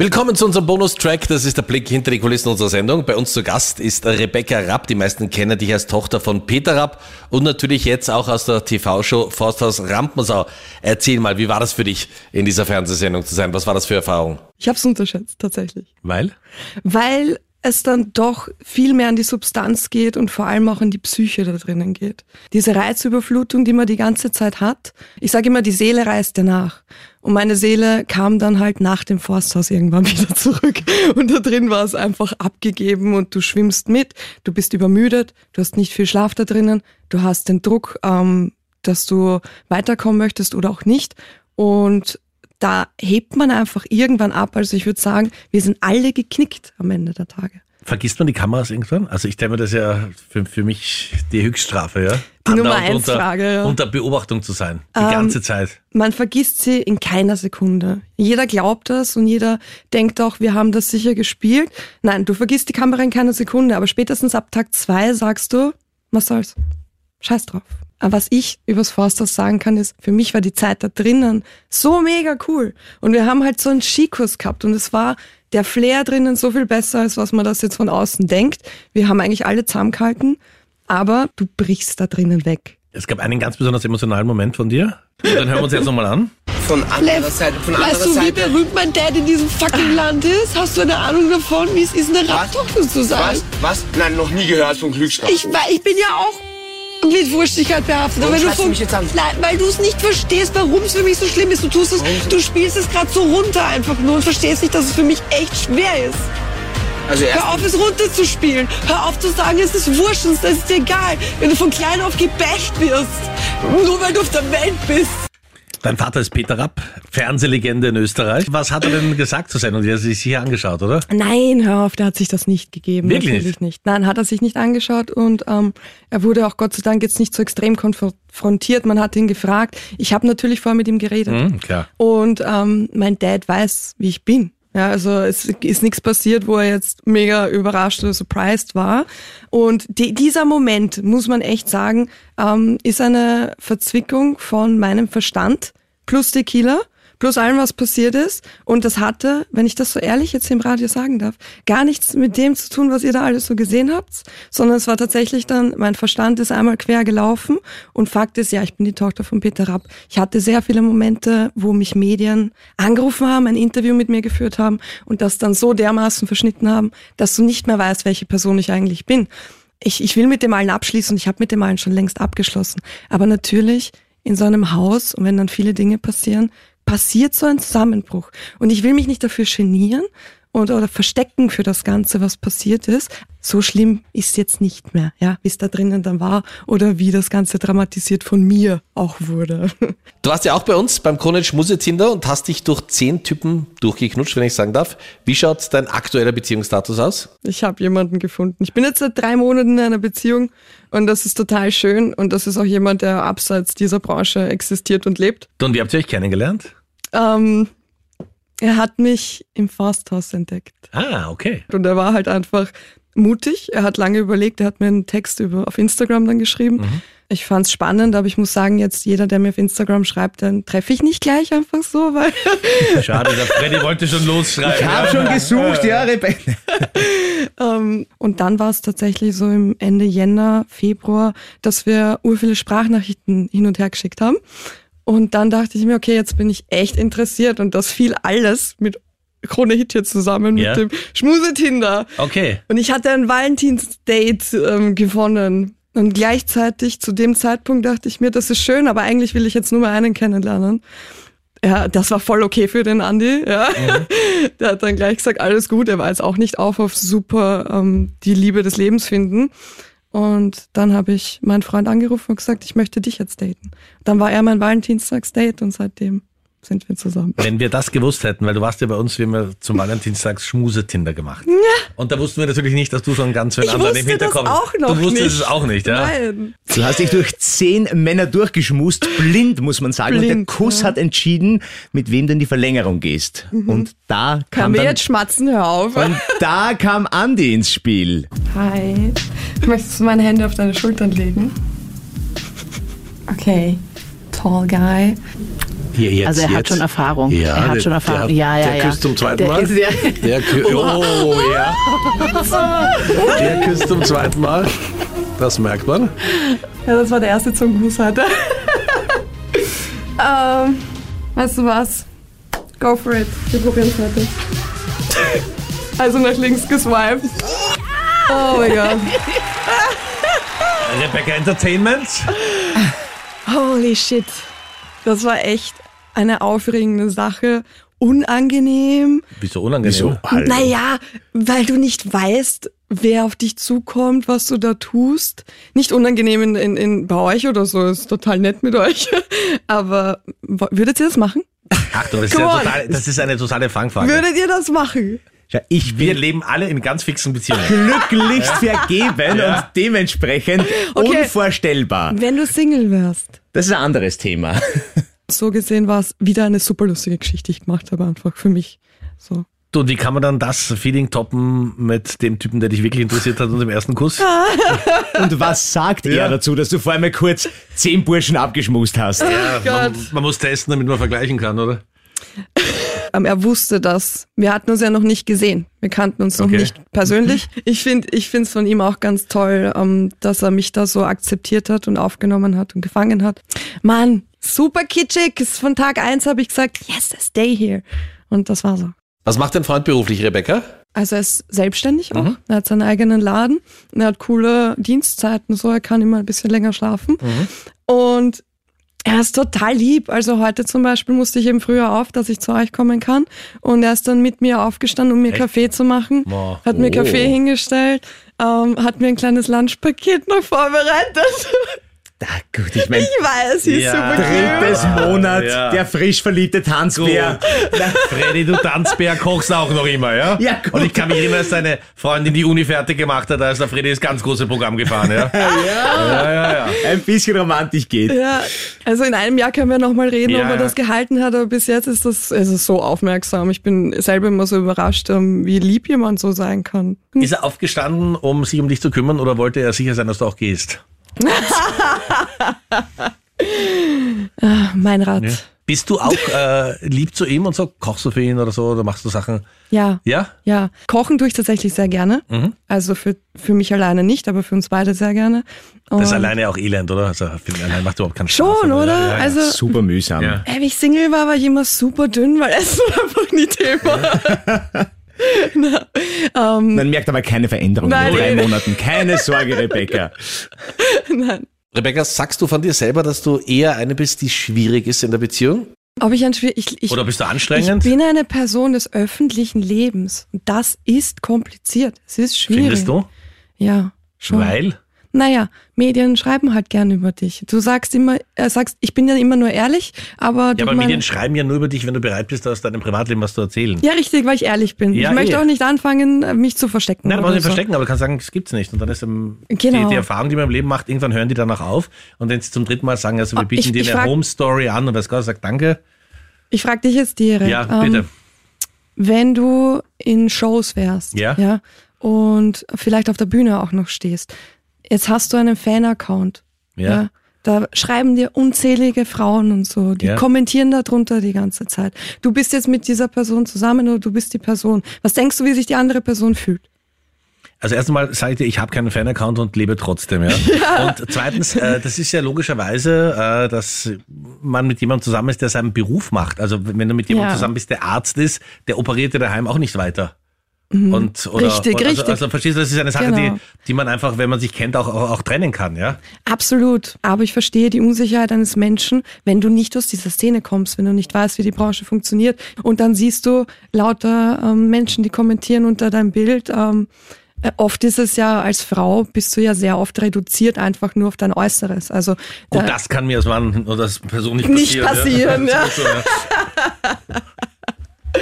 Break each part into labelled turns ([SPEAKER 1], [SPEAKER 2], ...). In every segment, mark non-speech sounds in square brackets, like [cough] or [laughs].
[SPEAKER 1] Willkommen zu unserem Bonustrack. Das ist der Blick hinter die Kulissen unserer Sendung. Bei uns zu Gast ist Rebecca Rapp. Die meisten kennen dich als Tochter von Peter Rapp und natürlich jetzt auch aus der TV-Show Forsthaus Rampensau. Erzähl mal, wie war das für dich, in dieser Fernsehsendung zu sein? Was war das für Erfahrung?
[SPEAKER 2] Ich habe es unterschätzt, tatsächlich.
[SPEAKER 1] Weil?
[SPEAKER 2] Weil es dann doch viel mehr an die Substanz geht und vor allem auch an die Psyche da drinnen geht. Diese Reizüberflutung, die man die ganze Zeit hat. Ich sage immer, die Seele reist ja nach. Und meine Seele kam dann halt nach dem Forsthaus irgendwann [laughs] wieder zurück. Und da drin war es einfach abgegeben und du schwimmst mit, du bist übermüdet, du hast nicht viel Schlaf da drinnen, du hast den Druck, ähm, dass du weiterkommen möchtest oder auch nicht. Und da hebt man einfach irgendwann ab. Also ich würde sagen, wir sind alle geknickt am Ende der Tage.
[SPEAKER 1] Vergisst man die Kameras irgendwann? Also ich stelle mir das ja für, für mich die Höchststrafe, ja.
[SPEAKER 2] Die Nummer eins unter, Frage, ja.
[SPEAKER 1] Unter Beobachtung zu sein, die ähm, ganze Zeit.
[SPEAKER 2] Man vergisst sie in keiner Sekunde. Jeder glaubt das und jeder denkt auch, wir haben das sicher gespielt. Nein, du vergisst die Kamera in keiner Sekunde, aber spätestens ab Tag zwei sagst du, was soll's? Scheiß drauf. Aber was ich übers Forsters sagen kann, ist, für mich war die Zeit da drinnen so mega cool. Und wir haben halt so einen Skikurs gehabt und es war der Flair drinnen so viel besser, als was man das jetzt von außen denkt. Wir haben eigentlich alle zusammengehalten, aber du brichst da drinnen weg.
[SPEAKER 1] Es gab einen ganz besonders emotionalen Moment von dir. Und dann hören wir uns jetzt nochmal an.
[SPEAKER 3] Von anderer Seite, von
[SPEAKER 2] anderer
[SPEAKER 3] Weißt du,
[SPEAKER 2] Seite. wie berühmt mein Dad in diesem fucking Land ist? Hast du eine Ahnung davon, wie es ist, eine Raptochter zu sein?
[SPEAKER 3] Was? Was? Nein, noch nie gehört von Glücksgraf.
[SPEAKER 2] Ich, ich bin ja auch mit Wurstigkeit behaftet.
[SPEAKER 3] Warum
[SPEAKER 2] aber du
[SPEAKER 3] mich jetzt an?
[SPEAKER 2] Nein, weil du es nicht verstehst, warum es für mich so schlimm ist. Du tust es, du spielst es gerade so runter einfach nur und verstehst nicht, dass es für mich echt schwer ist. Also Hör auf, es runterzuspielen. Hör auf zu sagen, es ist wurscht, es ist dir egal. Wenn du von klein auf gebächt wirst, nur weil du auf der Welt bist.
[SPEAKER 1] Dein Vater ist Peter Rapp, Fernsehlegende in Österreich. Was hat er denn gesagt zur Sendung? Die hat sich hier angeschaut, oder?
[SPEAKER 2] Nein, hör auf, der hat sich das nicht gegeben.
[SPEAKER 1] Wirklich Natürlich
[SPEAKER 2] nicht? Nein, hat er sich nicht angeschaut und ähm, er wurde auch Gott sei Dank jetzt nicht so extrem konfrontiert. Man hat ihn gefragt. Ich habe natürlich vorher mit ihm geredet.
[SPEAKER 1] Mhm, klar.
[SPEAKER 2] Und ähm, mein Dad weiß, wie ich bin. Ja, also es ist nichts passiert, wo er jetzt mega überrascht oder surprised war. Und die, dieser Moment, muss man echt sagen, ähm, ist eine Verzwickung von meinem Verstand plus Tequila plus allem, was passiert ist. Und das hatte, wenn ich das so ehrlich jetzt im Radio sagen darf, gar nichts mit dem zu tun, was ihr da alles so gesehen habt, sondern es war tatsächlich dann, mein Verstand ist einmal quer gelaufen und Fakt ist, ja, ich bin die Tochter von Peter Rapp. Ich hatte sehr viele Momente, wo mich Medien angerufen haben, ein Interview mit mir geführt haben und das dann so dermaßen verschnitten haben, dass du nicht mehr weißt, welche Person ich eigentlich bin. Ich, ich will mit dem allen abschließen und ich habe mit dem allen schon längst abgeschlossen. Aber natürlich in so einem Haus und wenn dann viele Dinge passieren, passiert so ein Zusammenbruch. Und ich will mich nicht dafür genieren und, oder verstecken für das Ganze, was passiert ist. So schlimm ist jetzt nicht mehr, ja, wie es da drinnen dann war oder wie das Ganze dramatisiert von mir auch wurde.
[SPEAKER 1] Du warst ja auch bei uns beim Krone Schmusetinder und hast dich durch zehn Typen durchgeknutscht, wenn ich sagen darf. Wie schaut dein aktueller Beziehungsstatus aus?
[SPEAKER 2] Ich habe jemanden gefunden. Ich bin jetzt seit drei Monaten in einer Beziehung und das ist total schön und das ist auch jemand, der abseits dieser Branche existiert und lebt.
[SPEAKER 1] Und wie habt ihr euch kennengelernt?
[SPEAKER 2] Ähm, er hat mich im Forsthaus entdeckt.
[SPEAKER 1] Ah, okay.
[SPEAKER 2] Und er war halt einfach mutig. Er hat lange überlegt, er hat mir einen Text über, auf Instagram dann geschrieben. Mhm. Ich fand es spannend, aber ich muss sagen, jetzt jeder, der mir auf Instagram schreibt, dann treffe ich nicht gleich einfach so, weil. [laughs]
[SPEAKER 1] Schade, der Freddy wollte schon losschreiben.
[SPEAKER 4] Ich habe schon gesucht, ja, Rebecca.
[SPEAKER 2] um, [laughs] ähm, und dann war es tatsächlich so im Ende Jänner, Februar, dass wir ur viele Sprachnachrichten hin und her geschickt haben. Und dann dachte ich mir, okay, jetzt bin ich echt interessiert und das fiel alles mit Krone Hit hier zusammen
[SPEAKER 1] ja.
[SPEAKER 2] mit dem Schmusetinder.
[SPEAKER 1] Okay.
[SPEAKER 2] Und ich hatte ein Valentinsdate ähm, gewonnen. Und gleichzeitig zu dem Zeitpunkt dachte ich mir, das ist schön, aber eigentlich will ich jetzt nur mal einen kennenlernen. Ja, das war voll okay für den Andi. Ja. Mhm. [laughs] Der hat dann gleich gesagt, alles gut. Er war jetzt auch nicht auf auf super ähm, die Liebe des Lebens finden. Und dann habe ich meinen Freund angerufen und gesagt, ich möchte dich jetzt daten. Dann war er mein Valentinstagsdate und seitdem sind wir zusammen.
[SPEAKER 1] Wenn wir das gewusst hätten, weil du warst ja bei uns, wir haben ja zum Valentinstags Schmusetinder gemacht. Ja. Und da wussten wir natürlich nicht, dass du schon ganz für einen anderen im Hinterkopf
[SPEAKER 2] das auch noch
[SPEAKER 1] Du wusstest
[SPEAKER 2] nicht.
[SPEAKER 1] es auch nicht, ja?
[SPEAKER 2] Nein.
[SPEAKER 4] Du hast dich durch zehn Männer durchgeschmust, blind muss man sagen.
[SPEAKER 2] Blind,
[SPEAKER 4] und der Kuss
[SPEAKER 2] ja.
[SPEAKER 4] hat entschieden, mit wem denn die Verlängerung gehst. Mhm. Und da kam
[SPEAKER 2] Kann mir jetzt schmatzen, hör auf.
[SPEAKER 4] und da kam Andi ins Spiel.
[SPEAKER 2] Hi. Möchtest du meine Hände auf deine Schultern legen? Okay. Tall guy.
[SPEAKER 5] Jetzt,
[SPEAKER 6] also er hat
[SPEAKER 5] jetzt.
[SPEAKER 6] schon Erfahrung.
[SPEAKER 5] Ja,
[SPEAKER 6] er hat
[SPEAKER 5] der-
[SPEAKER 6] schon Erfahrung.
[SPEAKER 5] der-
[SPEAKER 6] ja, ja,
[SPEAKER 5] der
[SPEAKER 6] ja.
[SPEAKER 5] küsst zum zweiten
[SPEAKER 6] der
[SPEAKER 5] Mal.
[SPEAKER 6] Ja,
[SPEAKER 5] Der, kü [laughs] oh, ja. Der küsst zum zweiten Mal. Das merkt man.
[SPEAKER 2] Ja, das war der erste Zungenkuss [laughs] heute. ähm, weißt du was? Go for it. Wir probieren es heute. [laughs] Also nach links geswiped. Oh mein Gott.
[SPEAKER 1] Rebecca Entertainment.
[SPEAKER 2] Holy shit. Das war echt eine aufregende Sache. Unangenehm.
[SPEAKER 1] Wieso unangenehm?
[SPEAKER 5] Wieso?
[SPEAKER 2] Naja, weil du nicht weißt, wer auf dich zukommt, was du da tust. Nicht unangenehm in, in, in, bei euch oder so, ist total nett mit euch. [laughs] Aber würdet ihr das machen?
[SPEAKER 1] Achtung, das ist, ja total, das ist eine totale Fangfrage.
[SPEAKER 2] Würdet ihr das machen?
[SPEAKER 4] Ja, ich
[SPEAKER 1] Wir leben alle in ganz fixen Beziehungen.
[SPEAKER 4] glücklichst vergeben
[SPEAKER 1] Ja.
[SPEAKER 4] und dementsprechend
[SPEAKER 2] Okay.
[SPEAKER 4] unvorstellbar.
[SPEAKER 2] Wenn du Single wärst.
[SPEAKER 4] Das ist ein anderes Thema.
[SPEAKER 2] So gesehen war es wieder eine super lustige Geschichte, die ich gemacht habe, einfach für mich. So.
[SPEAKER 1] Du, wie kann man dann das Feeling toppen mit dem Typen, der dich wirklich interessiert hat und dem ersten Kuss? [laughs]
[SPEAKER 4] Und was sagt
[SPEAKER 1] Ja.
[SPEAKER 4] er dazu, dass du vor einmal kurz zehn Burschen abgeschmust hast?
[SPEAKER 1] Ja, man,
[SPEAKER 2] Gott.
[SPEAKER 1] man muss testen, damit man vergleichen kann, oder?
[SPEAKER 2] Ähm, er wusste das. Wir hatten uns ja noch nicht gesehen. Wir kannten uns noch
[SPEAKER 1] Okay.
[SPEAKER 2] nicht persönlich. [laughs] Ich finde ich finde es von ihm auch ganz toll, ähm, dass er mich da so akzeptiert hat und aufgenommen hat und gefangen hat. Mann, super kitschig. Von Tag eins habe ich gesagt, yes, stay here. Und das war so.
[SPEAKER 1] Was macht dein Freund beruflich, Rebecca?
[SPEAKER 2] Also er ist selbstständig auch. Er hat seinen eigenen Laden. Er hat coole Dienstzeiten, so er kann immer ein bisschen länger schlafen. Und er ist total lieb. Also heute zum Beispiel musste ich eben früher auf, dass ich zu euch kommen kann. Und er ist dann mit mir aufgestanden, um mir
[SPEAKER 1] Echt?
[SPEAKER 2] Kaffee zu machen.
[SPEAKER 1] Wow.
[SPEAKER 2] Hat mir
[SPEAKER 1] Oh.
[SPEAKER 2] Kaffee hingestellt, ähm, hat mir ein kleines Lunchpaket noch vorbereitet. [laughs]
[SPEAKER 4] Na gut, ich meine,
[SPEAKER 2] Ich weiß, sie ist
[SPEAKER 1] Ja.
[SPEAKER 2] super
[SPEAKER 4] drittes Monat,
[SPEAKER 1] Ja.
[SPEAKER 4] der frisch verliebte Tanzbär.
[SPEAKER 1] Freddy, du Tanzbär kochst auch noch immer, ja?
[SPEAKER 4] Ja, gut.
[SPEAKER 1] Und ich kann mich erinnern, als deine Freundin die Uni fertig gemacht hat, da ist der Freddy das ganz große Programm gefahren, [laughs] ja? ja, ja, ja.
[SPEAKER 4] Ein bisschen romantisch geht.
[SPEAKER 2] Ja, also in einem Jahr können wir nochmal reden,
[SPEAKER 1] Ja,
[SPEAKER 2] ob er
[SPEAKER 1] ja.
[SPEAKER 2] das gehalten hat, aber bis jetzt ist das es ist so aufmerksam. Ich bin selber immer so überrascht, ähm, wie lieb jemand so sein kann.
[SPEAKER 1] Ist er aufgestanden, um sich um dich zu kümmern, oder wollte er sicher sein, dass du auch gehst?
[SPEAKER 2] Mein Rat.
[SPEAKER 1] Ja. Bist du auch [laughs] äh, lieb zu ihm und so? Kochst du für ihn oder so? Oder machst du Sachen?
[SPEAKER 2] Ja.
[SPEAKER 1] Ja?
[SPEAKER 2] Ja, kochen tue ich tatsächlich sehr gerne.
[SPEAKER 1] Mhm.
[SPEAKER 2] Also für, für mich alleine nicht, aber für uns beide sehr gerne.
[SPEAKER 1] Das ist
[SPEAKER 2] Und-
[SPEAKER 1] alleine auch elend, oder? Also, allein macht überhaupt keinen Spaß.
[SPEAKER 2] Schon, oder?
[SPEAKER 1] Ja, ja, ja.
[SPEAKER 2] Also,
[SPEAKER 4] Super mühsam.
[SPEAKER 1] Ja.
[SPEAKER 2] ey, wie ich Single war, war ich immer super dünn, weil Essen war einfach nie Thema. [laughs] [laughs] Na, ähm,
[SPEAKER 4] Man merkt aber keine Veränderung
[SPEAKER 2] Nein,
[SPEAKER 4] in drei
[SPEAKER 2] nee.
[SPEAKER 4] Monaten. Keine Sorge, Rebecca. [laughs]
[SPEAKER 2] nein.
[SPEAKER 1] Rebecca, sagst du von dir selber, dass du eher eine bist, die schwierig ist in der Beziehung?
[SPEAKER 2] Ob ich ein ich, ich,
[SPEAKER 1] Oder bist du
[SPEAKER 2] ich
[SPEAKER 1] anstrengend?
[SPEAKER 2] bin eine Person des öffentlichen Lebens. Und Das ist kompliziert. Es ist schwierig.
[SPEAKER 1] Findest du?
[SPEAKER 2] Ja, schon.
[SPEAKER 1] Weil?
[SPEAKER 2] Naja, Medien schreiben halt gern über dich. Du sagst immer, äh, sagst, ich bin ja immer nur ehrlich, aber
[SPEAKER 1] Ja,
[SPEAKER 2] du
[SPEAKER 1] aber
[SPEAKER 2] meine-
[SPEAKER 1] Medien schreiben ja nur über dich, wenn du bereit bist, aus deinem Privatleben was zu erzählen.
[SPEAKER 2] Ja, richtig, weil ich ehrlich bin.
[SPEAKER 1] Ja,
[SPEAKER 2] ich möchte
[SPEAKER 1] eh.
[SPEAKER 2] auch nicht anfangen, äh, mich zu verstecken.
[SPEAKER 1] Nein, du musst nicht
[SPEAKER 2] so.
[SPEAKER 1] verstecken, aber du kannst sagen, es gibt's nicht. Und dann ist ähm,
[SPEAKER 2] Genau.
[SPEAKER 1] die, die Erfahrung, die man im Leben macht, irgendwann hören die danach auf. Und wenn sie zum dritten Mal sagen, also wir
[SPEAKER 2] Ah,
[SPEAKER 1] bieten
[SPEAKER 2] ich-
[SPEAKER 1] dir
[SPEAKER 2] ich
[SPEAKER 1] eine Home Story an und was Gott sagt, danke.
[SPEAKER 2] Ich frage dich jetzt direkt.
[SPEAKER 1] Ja,
[SPEAKER 2] ähm,
[SPEAKER 1] bitte.
[SPEAKER 2] wenn du in Shows wärst,
[SPEAKER 1] Ja.
[SPEAKER 2] ja, und vielleicht auf der Bühne auch noch stehst, jetzt hast du einen Fan-Account,
[SPEAKER 1] Ja.
[SPEAKER 2] Da schreiben dir unzählige Frauen und so, die
[SPEAKER 1] Ja.
[SPEAKER 2] kommentieren darunter die ganze Zeit. Du bist jetzt mit dieser Person zusammen oder du bist die Person. Was denkst du, wie sich die andere Person fühlt?
[SPEAKER 1] Also erst einmal sage ich dir, ich habe keinen Fan-Account und lebe trotzdem. [laughs] Ja? Und zweitens, äh, das ist ja logischerweise, äh, dass man mit jemandem zusammen ist, der seinen Beruf macht. Also wenn du mit jemandem
[SPEAKER 2] Ja.
[SPEAKER 1] zusammen bist, der Arzt ist, der operiert dir daheim auch nicht weiter. Und, oder,
[SPEAKER 2] Mhm. Richtig,
[SPEAKER 1] oder, also,
[SPEAKER 2] richtig.
[SPEAKER 1] Also verstehst du, das ist eine Sache,
[SPEAKER 2] Genau.
[SPEAKER 1] die, die man einfach, wenn man sich kennt, auch, auch, auch trennen kann. ja.
[SPEAKER 2] Absolut. Aber ich verstehe die Unsicherheit eines Menschen, wenn du nicht aus dieser Szene kommst, wenn du nicht weißt, wie die Branche funktioniert. Und dann siehst du lauter ähm, Menschen, die kommentieren unter deinem Bild. Ähm, äh, oft ist es ja als Frau, bist du ja sehr oft reduziert einfach nur auf dein Äußeres. Also
[SPEAKER 1] Gut,
[SPEAKER 2] da-
[SPEAKER 1] das kann mir als Mann oder als Person nicht
[SPEAKER 2] Nicht
[SPEAKER 1] passieren.
[SPEAKER 2] passieren, [laughs] ja.
[SPEAKER 1] Ja.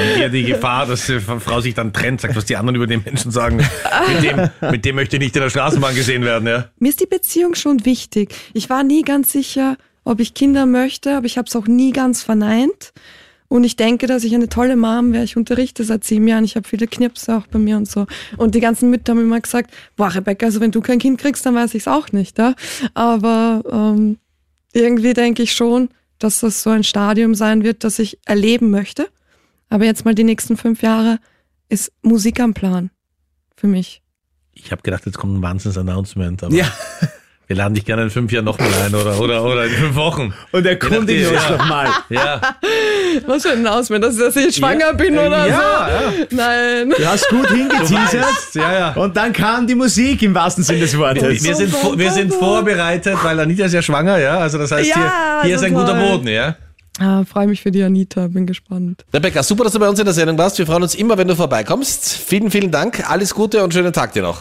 [SPEAKER 1] Und hier die Gefahr, dass die Frau sich dann trennt, sagt, was die anderen über den Menschen sagen. Mit dem, mit dem möchte ich nicht in der Straßenbahn gesehen werden. Ja.
[SPEAKER 2] Mir ist die Beziehung schon wichtig. Ich war nie ganz sicher, ob ich Kinder möchte, aber ich habe es auch nie ganz verneint. Und ich denke, dass ich eine tolle Mom wäre. Ich unterrichte seit sieben Jahren. Ich habe viele Knirpse auch bei mir und so. Und die ganzen Mütter haben immer gesagt, boah, Rebecca, also wenn du kein Kind kriegst, dann weiß ich es auch nicht. Ja? Aber ähm, irgendwie denke ich schon, dass das so ein Stadium sein wird, das ich erleben möchte. Aber jetzt mal die nächsten fünf Jahre ist Musik am Plan für mich.
[SPEAKER 1] Ich habe gedacht, jetzt kommt ein Wahnsinns-Announcement. aber
[SPEAKER 4] Ja. [laughs]
[SPEAKER 1] Wir laden dich gerne in fünf Jahren nochmal ein oder, oder, oder in fünf Wochen.
[SPEAKER 4] Und erkundigen uns
[SPEAKER 1] nachdem,
[SPEAKER 4] nochmal. [laughs]
[SPEAKER 1] Ja.
[SPEAKER 2] Was für ein Auswand, dass, dass ich schwanger bin oder
[SPEAKER 1] ja,
[SPEAKER 2] so? Nein.
[SPEAKER 4] Du hast gut hingeteasert.
[SPEAKER 1] Ja, ja.
[SPEAKER 4] Und dann kam die Musik im wahrsten Sinne des Wortes.
[SPEAKER 1] Wir sind, wir sind vorbereitet, weil Anita ist ja schwanger, ja. Also das heißt,
[SPEAKER 2] Ja,
[SPEAKER 1] hier, hier ist ein guter. Boden, ja.
[SPEAKER 2] Ah, Freue mich für die Anita, bin gespannt.
[SPEAKER 7] Rebecca, super, dass du bei uns in der Sendung warst. Wir freuen uns immer, wenn du vorbeikommst. Vielen, vielen Dank. Alles Gute und schönen Tag dir noch.